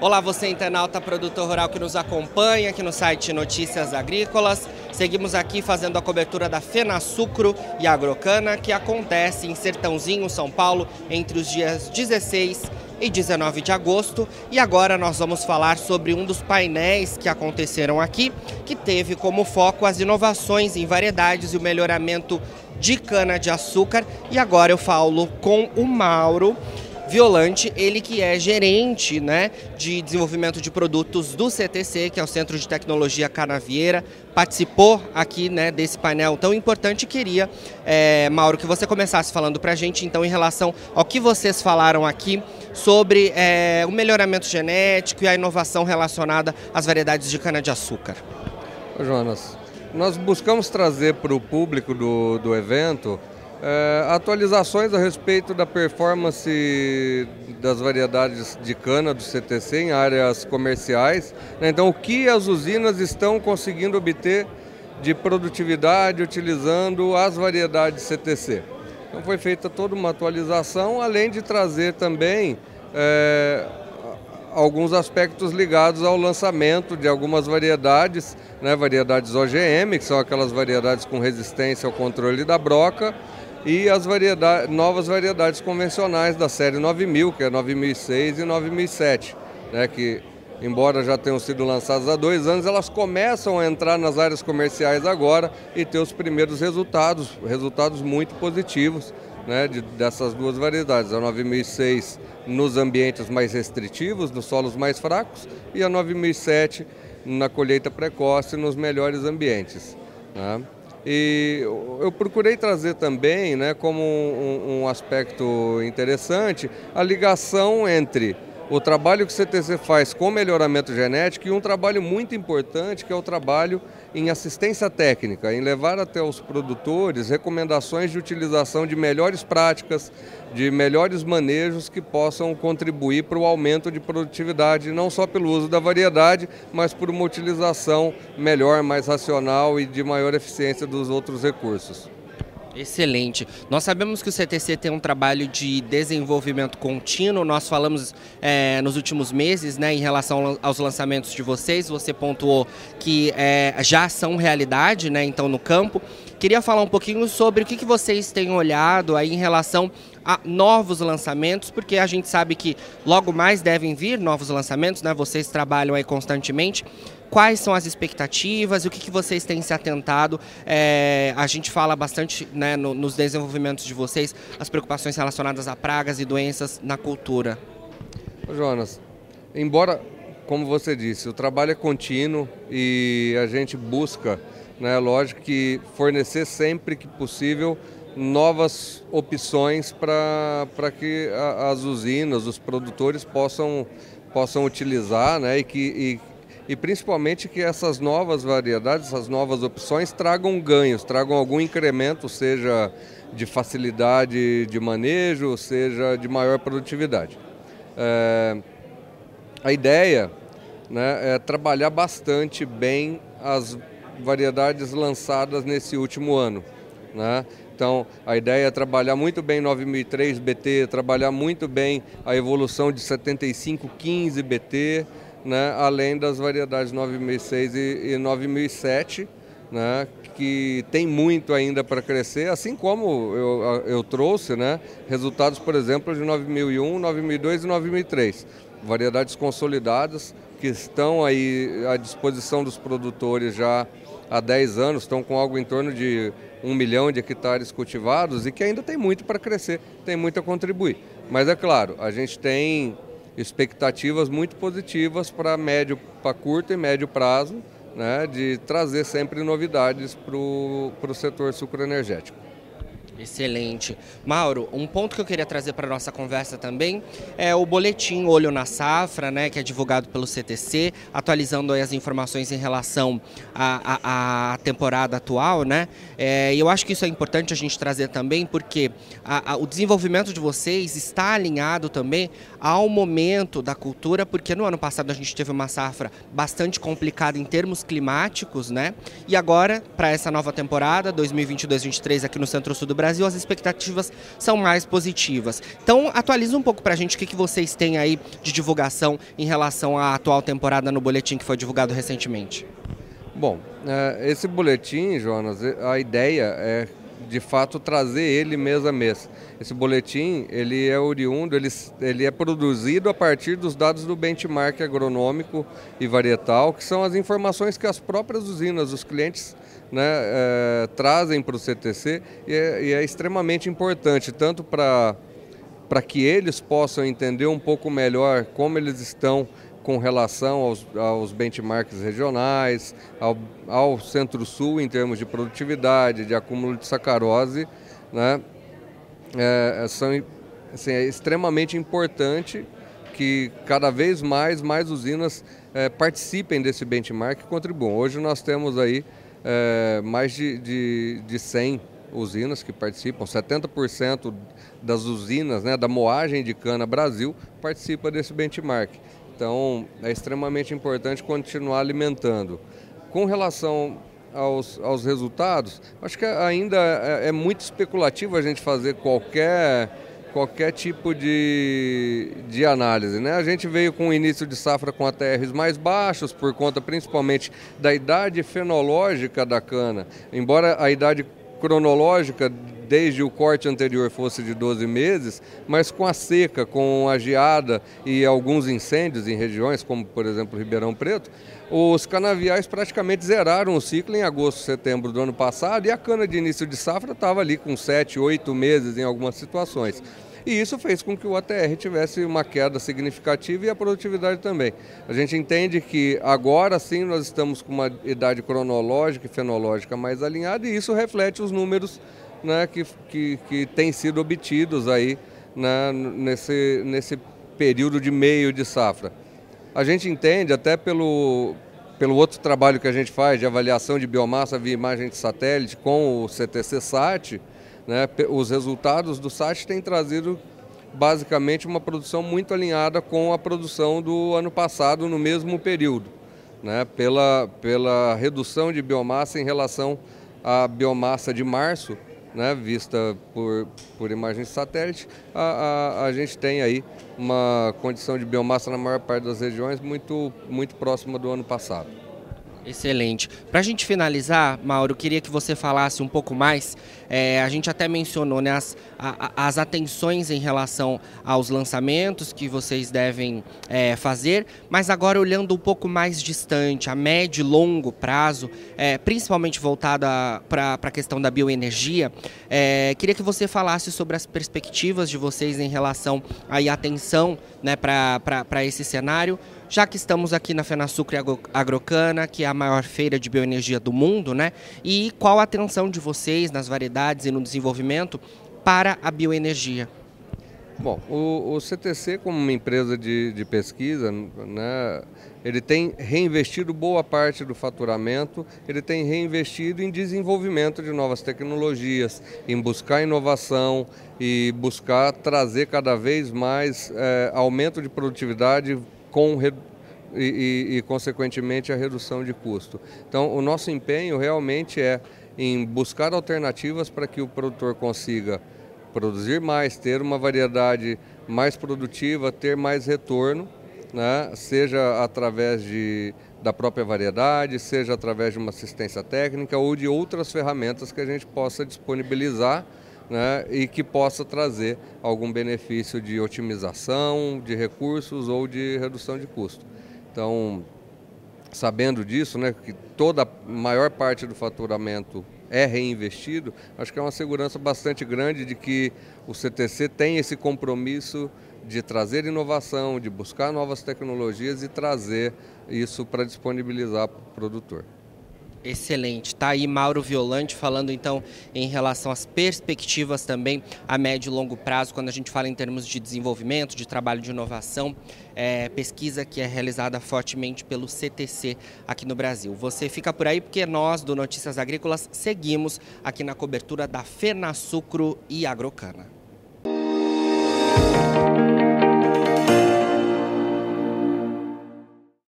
Olá, você internauta, produtor rural que nos acompanha aqui no site Notícias Agrícolas. Seguimos aqui fazendo a cobertura da Fena Sucro e Agrocana, que acontece em Sertãozinho, São Paulo, entre os dias 16 e 19 de agosto. E agora nós vamos falar sobre um dos painéis que aconteceram aqui, que teve como foco as inovações em variedades e o melhoramento de cana-de-açúcar. E agora eu falo com o Mauro. Violante, ele que é gerente né, de desenvolvimento de produtos do CTC, que é o Centro de Tecnologia Canavieira, participou aqui né, desse painel tão importante queria, é, Mauro, que você começasse falando para a gente então em relação ao que vocês falaram aqui sobre é, o melhoramento genético e a inovação relacionada às variedades de cana-de-açúcar. Jonas, nós buscamos trazer para o público do, do evento é, atualizações a respeito da performance das variedades de cana do CTC em áreas comerciais. Né? Então, o que as usinas estão conseguindo obter de produtividade utilizando as variedades CTC. Então, foi feita toda uma atualização, além de trazer também é, alguns aspectos ligados ao lançamento de algumas variedades, né, variedades OGM, que são aquelas variedades com resistência ao controle da broca, e as variedades, novas variedades convencionais da série 9000, que é 9006 e 9007, né, que embora já tenham sido lançadas há dois anos, elas começam a entrar nas áreas comerciais agora e ter os primeiros resultados, resultados muito positivos né, de, dessas duas variedades. A 9006 nos ambientes mais restritivos, nos solos mais fracos, e a 9007 na colheita precoce nos melhores ambientes. Né? E eu procurei trazer também, né, como um, um aspecto interessante, a ligação entre o trabalho que o CTC faz com melhoramento genético e um trabalho muito importante que é o trabalho em assistência técnica, em levar até os produtores recomendações de utilização de melhores práticas, de melhores manejos que possam contribuir para o aumento de produtividade, não só pelo uso da variedade, mas por uma utilização melhor, mais racional e de maior eficiência dos outros recursos. Excelente. Nós sabemos que o CTC tem um trabalho de desenvolvimento contínuo. Nós falamos é, nos últimos meses, né, em relação aos lançamentos de vocês. Você pontuou que é, já são realidade, né, então no campo. Queria falar um pouquinho sobre o que, que vocês têm olhado aí em relação a novos lançamentos, porque a gente sabe que logo mais devem vir novos lançamentos, né? Vocês trabalham aí constantemente. Quais são as expectativas o que, que vocês têm se atentado? É, a gente fala bastante né, no, nos desenvolvimentos de vocês, as preocupações relacionadas a pragas e doenças na cultura. Jonas, embora, como você disse, o trabalho é contínuo e a gente busca, né, lógico que fornecer sempre que possível novas opções para que a, as usinas, os produtores possam, possam utilizar né, e, que, e, e principalmente que essas novas variedades, essas novas opções tragam ganhos, tragam algum incremento, seja de facilidade de manejo, seja de maior produtividade. É, a ideia né, é trabalhar bastante bem as variedades lançadas nesse último ano. Né? Então, a ideia é trabalhar muito bem 9003 BT, trabalhar muito bem a evolução de 7515 BT, né? além das variedades 9006 e, e 9007, né? que tem muito ainda para crescer, assim como eu, eu trouxe né? resultados, por exemplo, de 9001, 9002 e 9003. Variedades consolidadas que estão aí à disposição dos produtores já há 10 anos, estão com algo em torno de um milhão de hectares cultivados e que ainda tem muito para crescer, tem muito a contribuir. Mas é claro, a gente tem expectativas muito positivas para médio, para curto e médio prazo, né, de trazer sempre novidades para o setor sucroenergético. Excelente. Mauro, um ponto que eu queria trazer para a nossa conversa também é o boletim Olho na Safra, né, que é divulgado pelo CTC, atualizando as informações em relação à, temporada atual. Né? É, eu acho que isso é importante a gente trazer também, porque a, a, o desenvolvimento de vocês está alinhado também ao momento da cultura, porque no ano passado a gente teve uma safra bastante complicada em termos climáticos, né? e agora, para essa nova temporada, 2022-2023, aqui no Centro-Sul do Brasil, as expectativas são mais positivas. Então, atualiza um pouco para a gente o que, que vocês têm aí de divulgação em relação à atual temporada no boletim que foi divulgado recentemente. Bom, é, esse boletim, Jonas, a ideia é de fato trazer ele mês a mês. Esse boletim ele é oriundo, ele, ele é produzido a partir dos dados do benchmark agronômico e varietal, que são as informações que as próprias usinas, os clientes né, é, trazem para o CTC e é, e é extremamente importante, tanto para para que eles possam entender um pouco melhor como eles estão com relação aos, aos benchmarks regionais, ao, ao Centro-Sul em termos de produtividade, de acúmulo de sacarose, né? É, são, assim, é extremamente importante que cada vez mais, mais usinas é, participem desse benchmark e contribuam. Hoje nós temos aí é, mais de, de, de 100 usinas que participam, 70% das usinas né, da moagem de cana Brasil participa desse benchmark. Então é extremamente importante continuar alimentando. Com relação aos, aos resultados, acho que ainda é, é muito especulativo a gente fazer qualquer qualquer tipo de, de análise. Né? A gente veio com o início de safra com ATRs mais baixos, por conta principalmente da idade fenológica da cana. Embora a idade cronológica desde o corte anterior fosse de 12 meses, mas com a seca, com a geada e alguns incêndios em regiões, como por exemplo Ribeirão Preto, os canaviais praticamente zeraram o ciclo em agosto, setembro do ano passado e a cana de início de safra estava ali com 7, 8 meses em algumas situações. E isso fez com que o ATR tivesse uma queda significativa e a produtividade também. A gente entende que agora sim nós estamos com uma idade cronológica e fenológica mais alinhada e isso reflete os números né, que, que, que têm sido obtidos aí né, nesse, nesse período de meio de safra. A gente entende, até pelo, pelo outro trabalho que a gente faz de avaliação de biomassa via imagem de satélite com o CTC SAT, né, os resultados do SAT têm trazido basicamente uma produção muito alinhada com a produção do ano passado no mesmo período, né, pela, pela redução de biomassa em relação à biomassa de março, né, vista por, por imagens de satélite, a, a, a, gente tem aí uma condição de biomassa na maior parte das regiões muito, muito próxima do ano passado. Excelente. Para a gente finalizar, Mauro, queria que você falasse um pouco mais. É, a gente até mencionou né, as, a, as atenções em relação aos lançamentos que vocês devem é, fazer, mas agora olhando um pouco mais distante, a médio e longo prazo, é, principalmente voltada para a questão da bioenergia, é, queria que você falasse sobre as perspectivas de vocês em relação à atenção né, para esse cenário já que estamos aqui na Fenasucre Agrocana, que é a maior feira de bioenergia do mundo, né? E qual a atenção de vocês nas variedades e no desenvolvimento para a bioenergia? Bom, o, o CTC, como uma empresa de, de pesquisa, né, ele tem reinvestido boa parte do faturamento, ele tem reinvestido em desenvolvimento de novas tecnologias, em buscar inovação e buscar trazer cada vez mais é, aumento de produtividade com e, e, e, consequentemente, a redução de custo. Então, o nosso empenho realmente é em buscar alternativas para que o produtor consiga produzir mais, ter uma variedade mais produtiva, ter mais retorno, né? seja através de, da própria variedade, seja através de uma assistência técnica ou de outras ferramentas que a gente possa disponibilizar né, e que possa trazer algum benefício de otimização de recursos ou de redução de custo. Então, sabendo disso, né, que toda a maior parte do faturamento é reinvestido, acho que é uma segurança bastante grande de que o CTC tem esse compromisso de trazer inovação, de buscar novas tecnologias e trazer isso para disponibilizar para o produtor. Excelente. Tá aí Mauro Violante falando então em relação às perspectivas também a médio e longo prazo, quando a gente fala em termos de desenvolvimento, de trabalho de inovação, é, pesquisa que é realizada fortemente pelo CTC aqui no Brasil. Você fica por aí porque nós do Notícias Agrícolas seguimos aqui na cobertura da Fena Sucro e Agrocana.